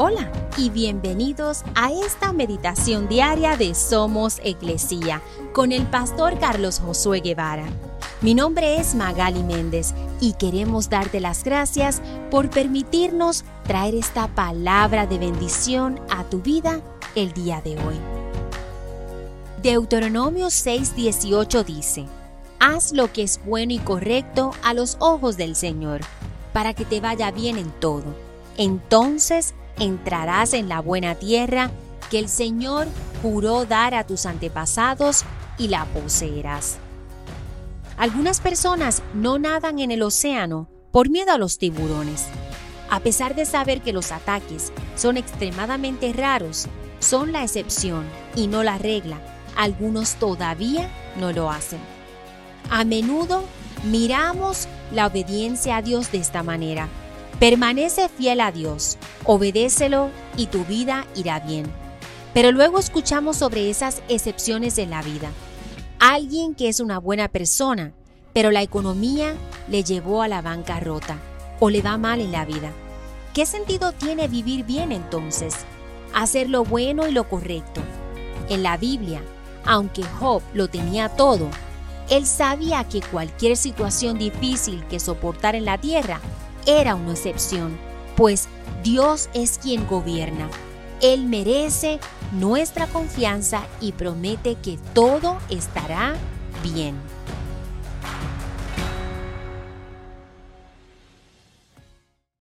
Hola y bienvenidos a esta meditación diaria de Somos Iglesia con el pastor Carlos Josué Guevara. Mi nombre es Magali Méndez y queremos darte las gracias por permitirnos traer esta palabra de bendición a tu vida el día de hoy. Deuteronomio 6:18 dice, Haz lo que es bueno y correcto a los ojos del Señor, para que te vaya bien en todo. Entonces entrarás en la buena tierra que el Señor juró dar a tus antepasados y la poseerás. Algunas personas no nadan en el océano por miedo a los tiburones. A pesar de saber que los ataques son extremadamente raros, son la excepción y no la regla, algunos todavía no lo hacen. A menudo miramos la obediencia a Dios de esta manera Permanece fiel a Dios, obedécelo y tu vida irá bien. Pero luego escuchamos sobre esas excepciones en la vida. Alguien que es una buena persona, pero la economía le llevó a la bancarrota o le va mal en la vida. ¿Qué sentido tiene vivir bien entonces? Hacer lo bueno y lo correcto. En la Biblia, aunque Job lo tenía todo, él sabía que cualquier situación difícil que soportar en la tierra era una excepción, pues Dios es quien gobierna. Él merece nuestra confianza y promete que todo estará bien.